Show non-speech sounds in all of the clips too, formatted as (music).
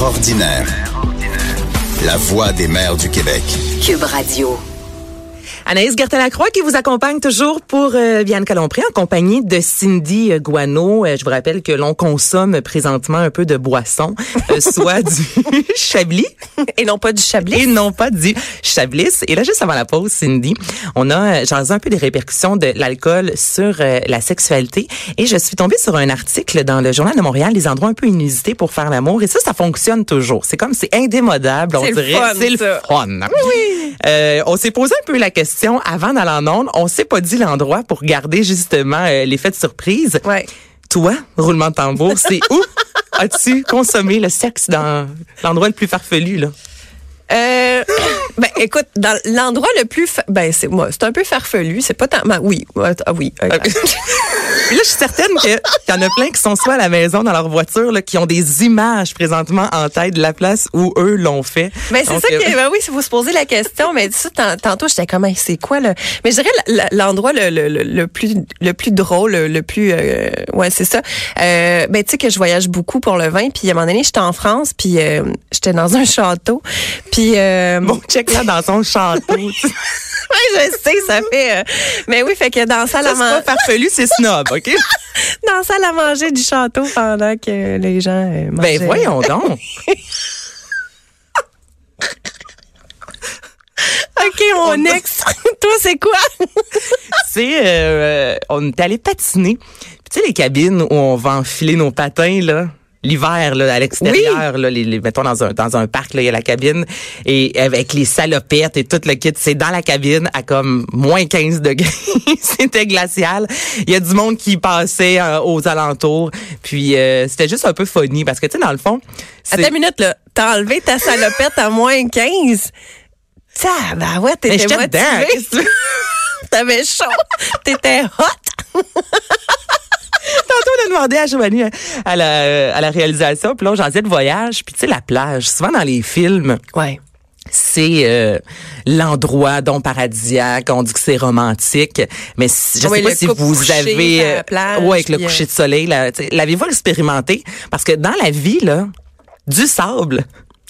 Ordinaire. La voix des mères du Québec. Cube Radio. Anaïs Gertin-Lacroix qui vous accompagne toujours pour euh, Bianca Lompré en compagnie de Cindy euh, Guano. Euh, je vous rappelle que l'on consomme présentement un peu de boisson, euh, (laughs) soit du chablis Et non pas du chablis. et non pas du chablis. Et là, juste avant la pause, Cindy, on a euh, jasé un peu des répercussions de l'alcool sur la sexualité. Et je suis tombée sur un article dans le Journal de Montréal, les endroits un peu inusités pour faire l'amour. Et ça, ça fonctionne toujours. C'est comme, c'est indémodable, on dirait. c'est le fun. Euh, on s'est posé un peu la question avant d'aller en onde. On s'est pas dit l'endroit pour garder justement euh, l'effet de surprise. Ouais. Toi, roulement de tambour, c'est où as-tu consommé le sexe dans l'endroit le plus farfelu, là? Euh, ben écoute, dans l'endroit le plus, fa- ben c'est moi, c'est un peu farfelu, c'est pas tant, ben, oui, ouais, ah oui. euh, Puis (laughs) là, je suis certaine qu'il y en a plein qui sont soit à la maison, dans leur voiture, là, qui ont des images présentement en tête de la place où eux l'ont fait. Ben c'est ça euh, que ben oui, si vous se posez la question, mais ça tant- tantôt j'étais comme c'est quoi le Mais je dirais l'endroit le, le, le, le plus le plus drôle, le, plus euh, ouais, c'est ça. Euh, ben tu sais que je voyage beaucoup pour le vin, puis à un moment donné, j'étais en France, puis j'étais dans un château, puis Bon, check là dans son château. (laughs) ouais, je sais, ça fait euh, mais oui, fait que dans salle à c'est manger pas farfelu, c'est snob, OK? (laughs) dans la salle à manger du château pendant que les gens euh, mangeaient. Ben voyons donc. (laughs) OK, mon ex. Toi, c'est quoi? C'est euh, on est allé patiner. Puis tu sais les cabines où on va enfiler nos patins là? L'hiver là à l'extérieur là les, les- mettons dans un dans un parc là il y a la cabine et avec les salopettes et tout le kit c'est dans la cabine à comme moins 15 degrés (laughs) c'était glacial il y a du monde qui passait euh, aux alentours puis euh, c'était juste un peu funny parce que tu sais dans le fond c'est- Attends une minute, là. T'as enlevé ta salopette à moins 15. Ça, ben ouais, t'étais veux? (laughs) T'avais chaud. T'étais hot. (laughs) (laughs) Tantôt, on a demandé à Joanie euh, à la, à la réalisation, puis là, j'en disais de voyage, puis tu sais, la plage, souvent dans les films, Ouais. c'est euh, l'endroit dont paradisiaque, on dit que c'est romantique, mais si- je Oui, sais pas le si vous avez... la plage, ouais, avec le euh, coucher de soleil, là, tu sais, l'avez-vous expérimenté? Parce que dans la vie, là, du sable,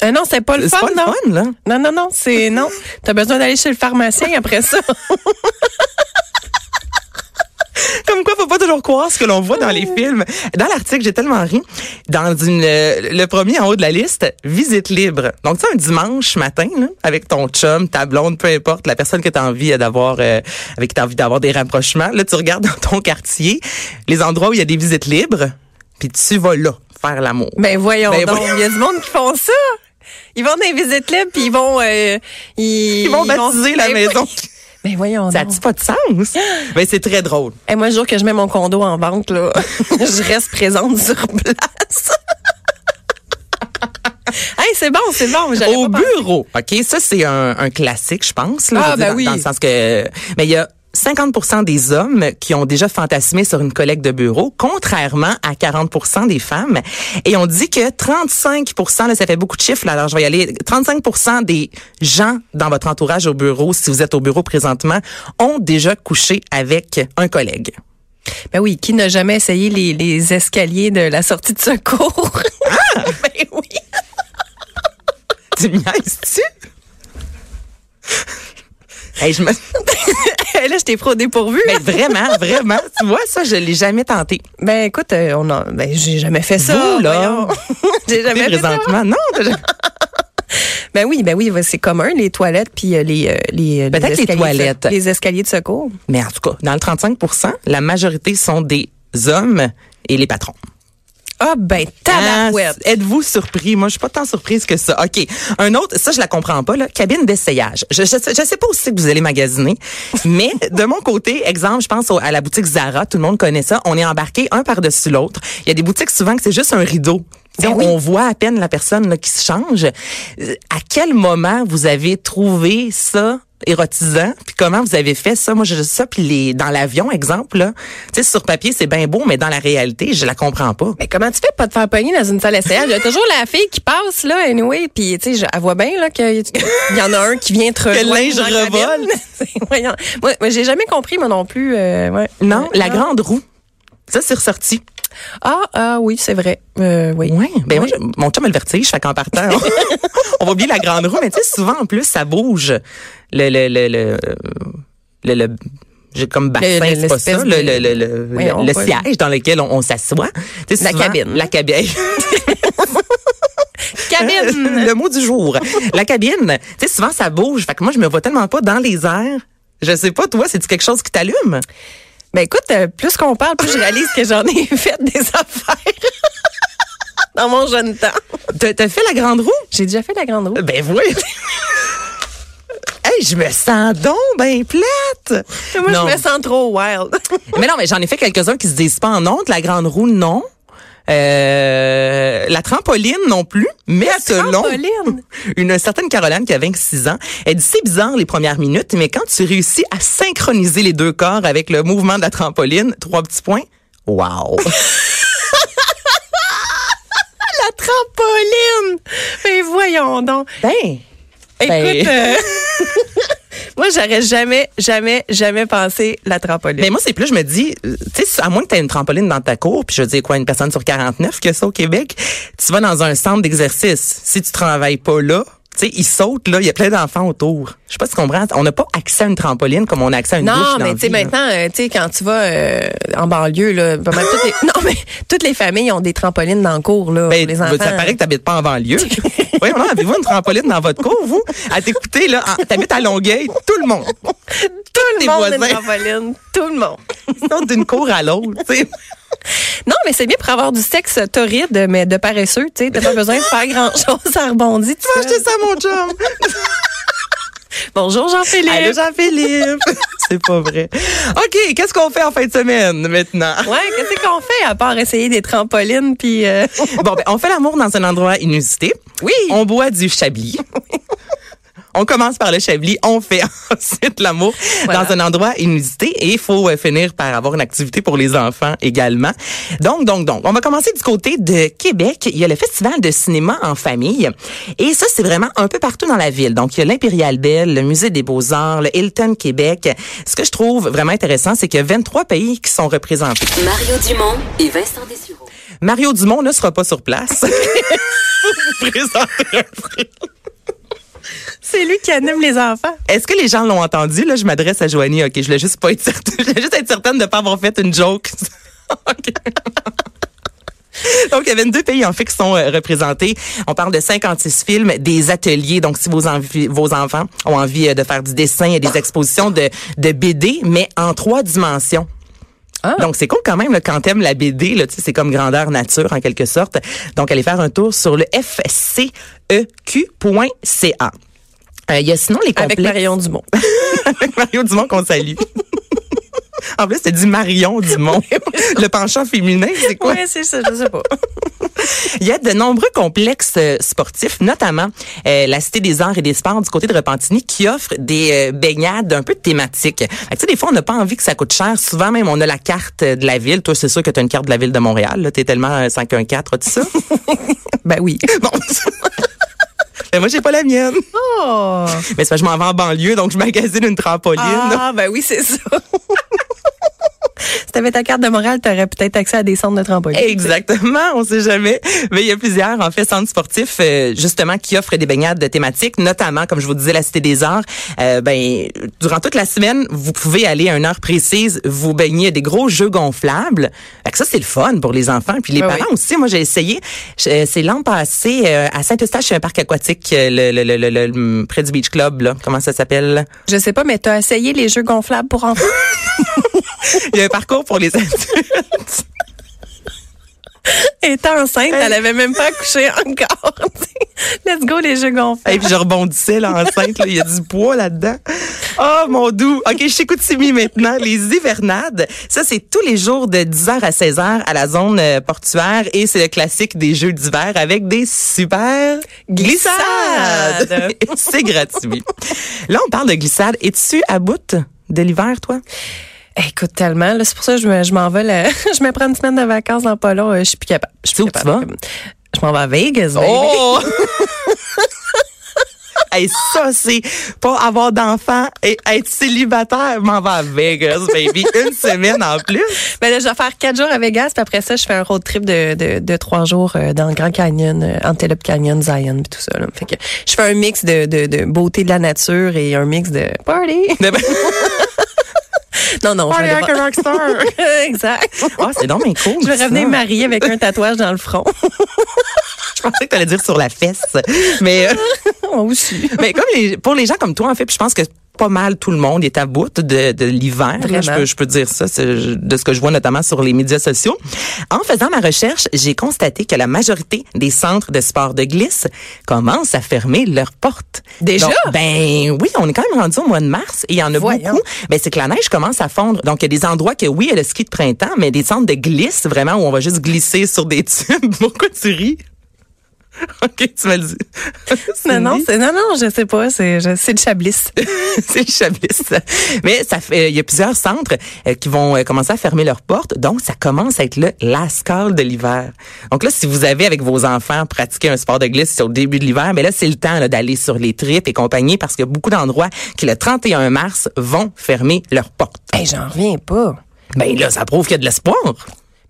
Euh, non, c'est pas le fun, pas le non? fun, là. Non, non, non, c'est non. T'as besoin d'aller chez le pharmacien après ça. (laughs) (laughs) Comme quoi, faut pas toujours croire ce que l'on voit dans les films. Dans l'article, j'ai tellement ri. Dans une, euh, le premier en haut de la liste, visite libre. Donc, tu sais, un dimanche matin, là, avec ton chum, ta blonde, peu importe, la personne que tu as envie d'avoir, euh, avec qui tu envie d'avoir des rapprochements, là, tu regardes dans ton quartier les endroits où il y a des visites libres, puis tu vas là faire l'amour. Ben voyons Ben, donc, il y a du monde qui font ça. Ils vont dans les visites libres puis ils vont euh, ils, Ils vont baptiser la Ben, maison. (laughs) Ben voyons Ça n'a-tu pas de sens? (gasps) Ben, c'est très drôle. Et moi, le jour que je mets mon condo en vente, là, (laughs) je reste présente sur place. (laughs) hey, c'est bon, c'est bon. Au pas bureau, OK? Ça, c'est un, un classique, je pense. Là, Ah, dire, ben dans, oui. dans le sens que... Mais il y a 50% des hommes qui ont déjà fantasmé sur une collègue de bureau, contrairement à 40% des femmes. Et on dit que 35 là, ça fait beaucoup de chiffres, là, alors je vais y aller, 35 des gens dans votre entourage au bureau, si vous êtes au bureau présentement, ont déjà couché avec un collègue. Ben oui, qui n'a jamais essayé les, les escaliers de la sortie de secours? (laughs) ben oui. Tu me niaises-tu? (laughs) Hey, je me... (laughs) (laughs) Là, je t'ai au dépourvu. Ben, (laughs) vraiment, vraiment. Tu vois, ça, je l'ai jamais tenté. Ben écoute, euh, on a, ben j'ai jamais fait ça. Vous, là? (laughs) j'ai jamais fait ça. présentement. Non, t'as jamais- Ben oui, ben oui, c'est commun les toilettes puis euh, les euh, les les escaliers de- toilettes. les escaliers de secours. Mais en tout cas, dans le 35% la majorité sont des hommes et les patrons. Ah ben tabarouette. Ah, Êtes-vous surpris? Moi, je suis pas tant surprise que ça. OK. Un autre, ça, je la comprends pas, là. Cabine d'essayage. Je, je, sais- je sais pas c'est que vous allez magasiner, mais de mon côté, exemple, je pense au- à la boutique Zara. Tout le monde connaît ça. On est embarqué un par-dessus l'autre. Il y a des boutiques souvent que c'est juste un rideau Ben oui. On voit à peine la personne là, qui se change. Euh, À quel moment vous avez trouvé ça érotisant. Puis comment vous avez fait ça? Moi je ça puis les dans l'avion exemple là tu sais sur papier c'est bien beau mais dans la réalité je la comprends pas. Mais comment tu fais pas te faire pogner dans une salle y a toujours la fille qui passe, là, anyway, puis tu sais, je- elle voit bien, là, qu'il y en a un qui vient te (laughs) Que le linge revole. (laughs) Moi, moi, j'ai jamais compris, moi non plus. euh, ouais. non Euh, la grande roue. Ça c'est ressorti Ah, ah oui, c'est vrai. Euh, oui. Ouais, ben Oui. moi, je- mon chum a le vertige, fait qu'en partant, (laughs) on, va oublier la grande roue, mais tu sais, souvent, en plus, ça bouge. Le, le, le, le, le, le- j'ai comme bassin, c'est pas ça, le, de- le, le, Oui, siège dans lequel on, on s'assoit. La souvent, cabine. La cabine. (laughs) Cabine. le mot du jour. La cabine. Tu sais, souvent, ça bouge. Fait que moi, je me vois tellement pas dans les airs. Je sais pas, toi, c'est-tu quelque chose qui t'allume? Ben écoute, euh, plus qu'on parle, plus je réalise que j'en ai (laughs) fait des affaires (laughs) dans mon jeune temps. T'as t'as fait la grande roue? J'ai déjà fait la grande roue. Ben oui. hey, je me sens donc ben plate. Moi, Non. je me sens trop wild. (laughs) Mais non, mais j'en ai fait quelques-uns qui se disent pas en honte. La grande roue, non. Euh, la trampoline non plus, mais selon trampoline? (laughs) une certaine Caroline qui a 26 ans, elle dit c'est bizarre les premières minutes, mais quand tu réussis à synchroniser les deux corps avec le mouvement de la trampoline, trois petits points, wow! (laughs) la trampoline! Mais voyons donc. ben, Écoute, Ben. euh, (laughs) moi, j'aurais jamais, jamais, jamais pensé la trampoline. mais moi c'est plus je me dis, euh, tu sais, à moins que tu aies une trampoline dans ta cour, puis je veux dire quoi, une personne sur 49 que ça au Québec, tu vas dans un centre d'exercice. Si tu travailles pas là, sais, ils sautent là, il y a plein d'enfants autour. Je sais pas si tu comprends. On n'a pas accès à une trampoline comme on a accès à une douche non, mais tu sais, maintenant, euh, tu sais, quand tu vas euh, en banlieue, là, pas mal toutes les, (laughs) non, mais toutes les familles ont des trampolines dans le cours, là, Ben, pour les enfants. ça paraît que t'habites pas en banlieue. (laughs) Voyons, non, avez-vous une trampoline dans votre cour, vous? À t'écouter, là, t'habites à Longueuil, tout le monde. (laughs) tout le monde une voisins. trampoline. Tout le monde. (laughs) Ils sont d'une cour à l'autre, tu sais. (laughs) Non, mais c'est bien pour avoir du sexe torride, mais de paresseux, tu sais. T'as pas besoin de faire grand-chose, ça rebondit. Tu vas acheter ça, mon chum. (laughs) Bonjour, Jean-Philippe. Allô, Jean-Philippe. C'est pas vrai. OK, qu'est-ce qu'on fait en fin de semaine, maintenant? Ouais, qu'est-ce qu'on fait à part essayer des trampolines puis euh, Bon, ben, on fait l'amour dans un endroit inusité. Oui. On boit du chablis. On commence par le chablis, on fait (laughs) ensuite l'amour Voilà. dans un endroit inusité et il faut euh, finir par avoir une activité pour les enfants également. Donc, donc, donc, on va commencer du côté de Québec. Il y a le Festival de cinéma en famille et ça, c'est vraiment un peu partout dans la ville. Donc, il y a l'Impérial Belle, le Musée des Beaux-Arts, le Hilton Québec. Ce que je trouve vraiment intéressant, c'est qu'il y a 23 pays qui sont représentés. Mario Dumont et Vincent Dessureau. Mario Dumont ne sera pas sur place. (laughs) Vous présenter un prix. C'est lui qui anime les enfants. Est-ce que les gens l'ont entendu? Là, je m'adresse à Joanie. OK, je voulais juste pas être certaine. (laughs) Je voulais juste être certaine de ne pas avoir fait une joke. (laughs) OK. Donc, il y a 22 pays en fait qui sont euh, représentés. On parle de 56 films, des ateliers. Donc, si vos, envi- vos enfants ont envie euh, de faire du dessin, il y a des expositions de, de BD, mais en trois dimensions. Donc, c'est cool quand même là, quand t'aimes la BD. Là, c'est comme grandeur nature en quelque sorte. Donc, allez faire un tour sur le fceq.ca. Euh, Il y a sinon les Avec complexes. Marion Dumont. (laughs) Avec Mario Dumont qu'on salue. (laughs) en plus, c'est dit Marion Dumont. (laughs) Le penchant féminin, c'est quoi? Ouais, c'est ça, je sais pas. Il y a de nombreux complexes euh, sportifs, notamment euh, la Cité des arts et des sports du côté de Repentigny, qui offre des euh, baignades un peu thématiques. Tu sais, des fois, on n'a pas envie que ça coûte cher. Souvent, même, on a la carte euh, de la ville. Toi, c'est sûr que tu as une carte de la ville de Montréal. Tu es tellement euh, 514, as-tu ça? Ben oui. bon. Mais moi, j'ai pas la mienne. Oh. (laughs) Mais c'est je m'en vais en banlieue, donc je magasine une trampoline. Ah, ben oui, c'est ça. (laughs) si t'avais ta carte de morale, t'aurais peut-être accès à des centres de trampoline. Exactement, on sait jamais. Mais il y a plusieurs, en fait, centres sportifs, euh, justement, qui offrent des baignades de thématiques, notamment, comme je vous disais, la Cité des Arts. Euh, ben, durant toute la semaine, vous pouvez aller à une heure précise, vous baigner à des gros jeux gonflables. Fait que ça, c'est le fun pour les enfants. Puis les Ben parents oui. aussi, moi, j'ai essayé. Je- C'est l'an passé, euh, à Saint-Eustache, un parc aquatique, euh, le, le, le, le- le- le- près du Beach Club, là. Comment ça s'appelle? Je sais pas, mais t'as essayé les jeux gonflables pour enfants? (laughs) Il y a un parcours pour les (laughs) adultes. Elle était enceinte, elle avait même pas accouché encore. (laughs) Let's go les jeux gonflables. Et puis je rebondissais là, enceinte, là, il y a du poids là-dedans. Oh mon doux. OK, je t'écoute Simi maintenant. Les hivernades, ça c'est tous les jours de 10h à 16h à la zone euh, portuaire et c'est le classique des jeux d'hiver avec des super. Glissades. (laughs) c'est gratuit. Là, on parle de glissades. Es-tu à bout de l'hiver, toi? Écoute tellement, là, c'est pour ça que je me- je m'en vais, là. (laughs) je me prends une semaine de vacances dans pas long, euh, je suis plus capable. Je suis plus tu capable. Je m'en vais à Vegas, baby. Oh! (laughs) (laughs) Hey, ça, c'est pas avoir d'enfant et être célibataire. M'en va à Vegas, baby. Une semaine en plus. Ben là, je vais faire quatre jours à Vegas, puis après ça, je fais un road trip de, de, de trois jours euh, dans le Grand Canyon, euh, Antelope Canyon, Zion, puis tout ça. Là. Fait que je fais un mix de, de, de beauté de la nature et un mix de party. Non, non, je vais aller voir- rockstar. (laughs) exact. Ah, c'est donc bien (laughs) cool. Je vais ça. revenir mariée avec un tatouage dans le front. (laughs) Je pensais que tu allais dire sur la fesse. Mais, euh, Moi aussi. mais comme les- pour les gens comme toi, en fait, puis je pense que pas mal tout le monde est à bout de, de l'hiver. Je peux, je peux dire ça, de ce que je vois notamment sur les médias sociaux. En faisant ma recherche, j'ai constaté que la majorité des centres de sport de glisse commencent à fermer leurs portes. Déjà? Donc, ben oui, on est quand même rendu au mois de mars et il y en a Voyons. beaucoup. Ben c'est que la neige commence à fondre. Donc il y a des endroits que oui, il y a le ski de printemps, mais des centres de glisse vraiment où on va juste glisser sur des (laughs) tubes. Pourquoi tu ris? (laughs) OK, tu m'as dit. (laughs) Non, non, c'est, non, non, je sais pas, c'est, je- c'est le chablis. (laughs) c'est le Chablis. Mais ça fait, il y a plusieurs centres euh, qui vont euh, commencer à fermer leurs portes. Donc, ça commence à être le lascal de l'hiver. Donc là, si vous avez avec vos enfants pratiqué un sport de glisse sur le début de l'hiver, mais là, c'est le temps là, d'aller sur les tripes et compagnie parce qu'il y a beaucoup d'endroits qui, le 31 mars, vont fermer leurs portes. Hey, j'en reviens pas. Ben là, ça prouve qu'il y a de l'espoir.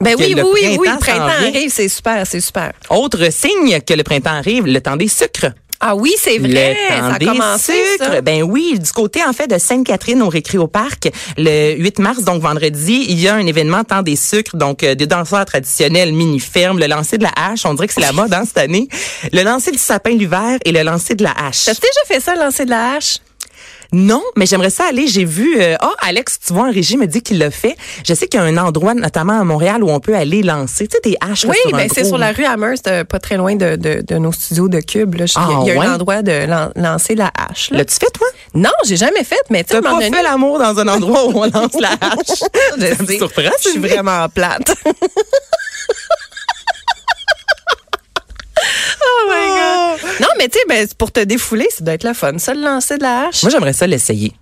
Ben oui, le oui, oui, oui, le printemps arrive, c'est super, c'est super. Autre signe que le printemps arrive, le temps des sucres. Ah oui, c'est vrai, Le temps ça a des commencé, sucres. ça. Ben oui, du côté en fait de Sainte-Catherine au Récré au Parc, le 8 mars, donc vendredi, il y a un événement temps des sucres, donc euh, des danseurs traditionnels mini-fermes, le lancer de la hache, on dirait que c'est la mode hein, cette année, le lancer du sapin l'hiver et le lancer de la hache. T'as déjà fait ça, lancer de la hache? Non, mais j'aimerais ça aller. J'ai vu. euh, Ah, Alex, tu vois, en régie me dit qu'il l'a fait. Je sais qu'il y a un endroit, notamment à Montréal, où on peut aller lancer, tu sais, des haches. Oui, ben c'est sur la rue Amherst, euh, pas très loin de, de, de nos studios de Cube. là. Il y a- Ah, il y a ouais? un endroit de lan- lancer la hache. L'as-tu fait, toi? Non, j'ai jamais fait, mais tu sais, pas donné, fait l'amour dans un endroit où on (laughs) lance la hache? je Ça me sais, surprend, je suis vraiment plate. (laughs) Non, mais tu sais, ben, pour te défouler, ça doit être la fun, ça, le lancer de la hache. Moi, j'aimerais ça l'essayer.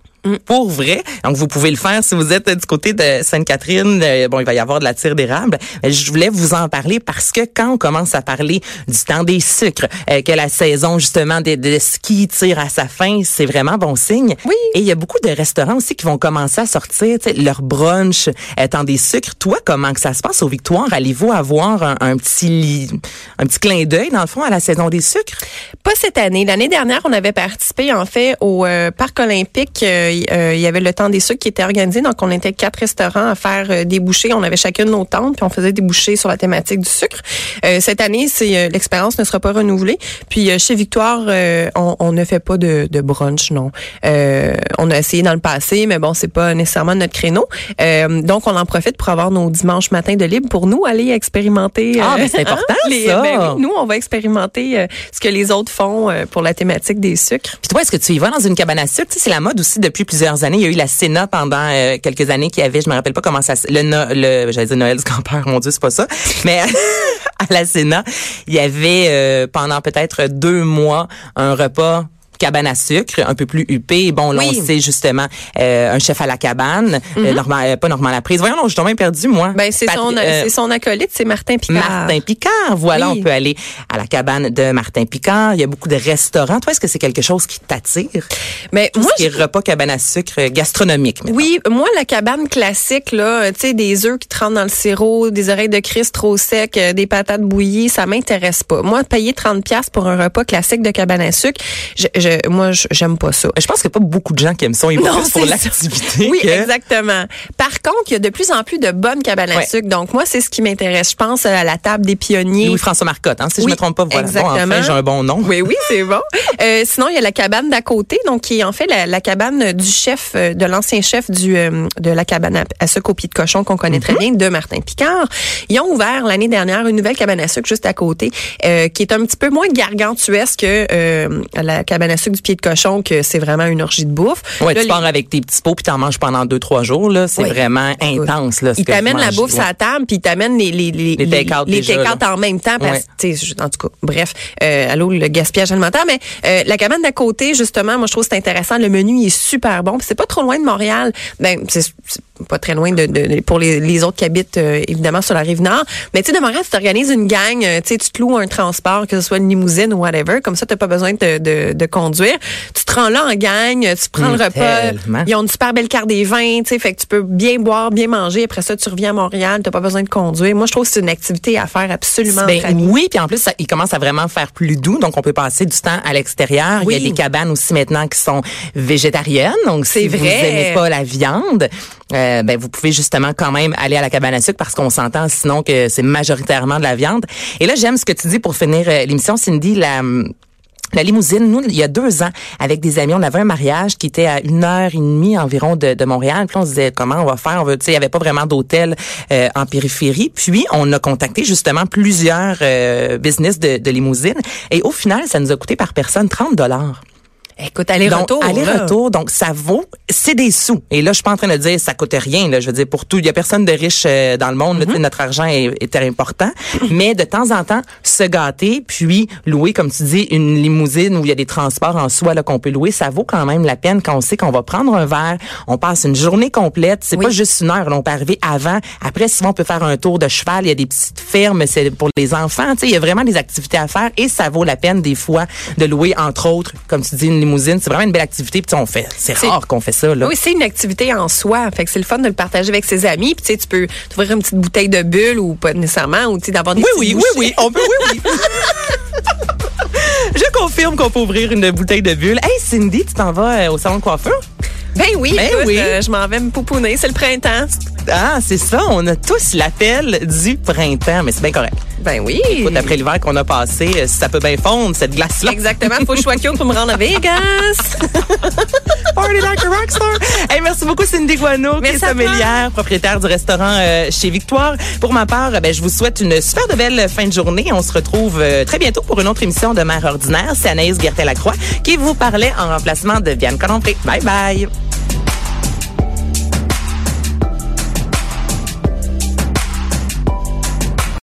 Pour vrai. Donc, vous pouvez le faire si vous êtes du côté de Sainte-Catherine. Euh, bon, il va y avoir de la tire d'érable. Mais Je voulais vous en parler parce que quand on commence à parler du temps des sucres, euh, que la saison, justement, des, des skis tire à sa fin, c'est vraiment bon signe. Oui. Et il y a beaucoup de restaurants aussi qui vont commencer à sortir leur brunch euh, temps des sucres. Toi, comment que ça se passe au Victoire? Allez-vous avoir un, un petit un petit clin d'œil, dans le fond, à la saison des sucres? Pas cette année. L'année dernière, on avait participé en fait au euh, parc olympique. Euh, il y avait le temps des sucres qui était organisé. Donc, on était quatre restaurants à faire euh, des bouchées. On avait chacune nos tentes, puis on faisait des bouchées sur la thématique du sucre. Euh, cette année, c'est euh, l'expérience ne sera pas renouvelée. Puis euh, chez Victoire, euh, on, on ne fait pas de, de brunch, non. Euh, on a essayé dans le passé, mais bon, c'est pas nécessairement notre créneau. Euh, donc, on en profite pour avoir nos dimanches matins de libre pour nous aller expérimenter. Ah, euh, ben, c'est important, (laughs) les- ça. ben oui, nous, on va expérimenter euh, ce que les autres font euh, pour la thématique des sucres. Puis toi, est-ce que tu y vas dans une cabane à sucre? Tu sais, c'est la mode aussi depuis plusieurs années. Il y a eu la Sénat pendant euh, quelques années qui avait, je me rappelle pas comment ça, le, No- le j'allais dire Noël du campeur, mon Dieu, c'est pas ça. Mais (laughs) à la Sénat, il y avait euh, pendant peut-être deux mois un repas cabane à sucre, un peu plus huppé. Bon, là, Oui. on sait justement euh, un chef à la cabane, euh, Normand- euh, pas Normand Laprise. Voyons, non, je suis tombée perdu, moi. Ben, c'est Patri- son, euh, c'est son acolyte, c'est Martin Picard. Martin Picard. Voilà, Oui. on peut aller à la cabane de Martin Picard. Il y a beaucoup de restaurants. Toi, est-ce que c'est quelque chose qui t'attire? Mais Tout moi, ce qui est repas cabane à sucre euh, gastronomique. Oui, moi, la cabane classique, là, tu sais, des œufs qui trempent dans le sirop, des oreilles de Christ trop secs, euh, des patates bouillies, ça m'intéresse pas. Moi, payer 30 pièces pour un repas classique de cabane à sucre, je, je je, moi, je- j'aime pas ça. Je pense qu'il n'y a pas beaucoup de gens qui aiment ça. Ils vont plus pour l'activité. Oui, que- exactement. Par contre, il y a de plus en plus de bonnes cabanes à Ouais. sucre. Donc, moi, c'est ce qui m'intéresse. Je pense à la table des pionniers. Louis-François Marcotte, hein, si je Oui, me trompe pas. Voilà. Bon, exactement. enfin, j'ai un bon nom. Oui, oui, c'est bon. (laughs) Euh, sinon, il y a la cabane d'à côté, donc qui est en fait la, la cabane du chef, euh, de l'ancien chef du euh, de la cabane à, à sucre au pied de cochon qu'on connaît Mhm. très bien, de Martin Picard. Ils ont ouvert l'année dernière une nouvelle cabane à sucre juste à côté, euh, qui est un petit peu moins gargantuesque que la cabane à sucre du pied de cochon, que c'est vraiment une orgie de bouffe. Ouais, Là, tu les- pars avec tes petits pots puis t'en manges pendant deux, trois jours, là. C'est Oui. vraiment intense, là. ce Ils t'amènent la bouffe Ouais. à la table, puis ils t'amènent les les les Les les take-out en même temps parce Ouais. que je- en tout cas bref euh, allô le gaspillage alimentaire mais euh, la cabane d'à côté justement moi je trouve que c'est intéressant le menu il est super bon puis c'est pas trop loin de Montréal ben c'est pas très loin de, de- pour les, les autres qui habitent euh, évidemment sur la rive nord mais tu sais de tu t'organises une gang euh, tu tu te loues un transport que ce soit une limousine ou whatever comme ça t'as pas besoin de, de, de conduire tu te rends là en gang tu prends le repas tellement. ils ont une super belle carte des vins, tu sais, fait que tu peux bien boire, bien manger. Après ça, tu reviens à Montréal, t'as pas besoin de conduire. Moi, je trouve que c'est une activité à faire absolument Ben oui, puis en plus, ça, il commence à vraiment faire plus doux, donc on peut passer du temps à l'extérieur. Oui. Il y a des cabanes aussi maintenant qui sont végétariennes, donc C'est si vous vrai. n'aimez pas la viande, euh, ben vous pouvez justement quand même aller à la cabane à sucre parce qu'on s'entend sinon que c'est majoritairement de la viande. Et là, j'aime ce que tu dis pour finir euh, l'émission, Cindy, la la limousine, nous, il y a deux ans, avec des amis, on avait un mariage qui était à une heure et demie environ de, de Montréal. Puis on se disait comment on va faire? On veut, tu il y avait pas vraiment d'hôtel euh, en périphérie. Puis on a contacté justement plusieurs euh, business de, de limousine. Et au final, ça nous a coûté par personne 30 dollars. Écoute, aller-retour. Aller-retour, donc ça vaut, c'est des sous. Et là, je suis pas en train de dire ça coûte rien. Là, je veux dire pour tout, il y a personne de riche euh, dans le monde. Là, tu sais, notre argent est, est très important, (laughs) mais de temps en temps, se gâter, puis louer, comme tu dis, une limousine où il y a des transports en soi là qu'on peut louer, ça vaut quand même la peine quand on sait qu'on va prendre un verre, on passe une journée complète. C'est Oui. pas juste une heure. là, on peut arriver avant. Après, souvent, on peut faire un tour de cheval. Il y a des petites fermes, c'est pour les enfants. Tu sais, il y a vraiment des activités à faire et ça vaut la peine des fois de louer, entre autres, comme tu dis, une limousine. C'est vraiment une belle activité. Puis on fait, c'est rare qu'on fait ça là. Oui, c'est une activité en soi. Fait que c'est le fun de le partager avec ses amis. Puis tu sais, tu peux t'ouvrir une petite bouteille de bulle ou pas nécessairement, ou d'avoir des Oui, oui, oui, bouchées. oui, on peut, oui, oui. (laughs) Je confirme qu'on peut ouvrir une bouteille de bulle. Hey, Cindy, tu t'en vas euh, au salon de coiffure? Ben oui, Ben écoute, oui. euh, je m'en vais me pouponner. C'est le printemps. Ah, c'est ça. On a tous l'appel du printemps, mais c'est bien correct. Ben oui. Écoute, après l'hiver qu'on a passé, euh, ça peut bien fondre, cette glace-là. Exactement. Faut que je sois cute pour me rendre à Vegas. (laughs) Party like a rockstar. Hey, merci beaucoup, Cindy Guano, qui est sommelière, propriétaire du restaurant euh, chez Victoire. Pour ma part, ben, je vous souhaite une super de belle fin de journée. On se retrouve euh, très bientôt pour une autre émission de Mère ordinaire. C'est Anaïs Gertin-Lacroix qui vous parlait en remplacement de Vianne Colompré. Bye bye.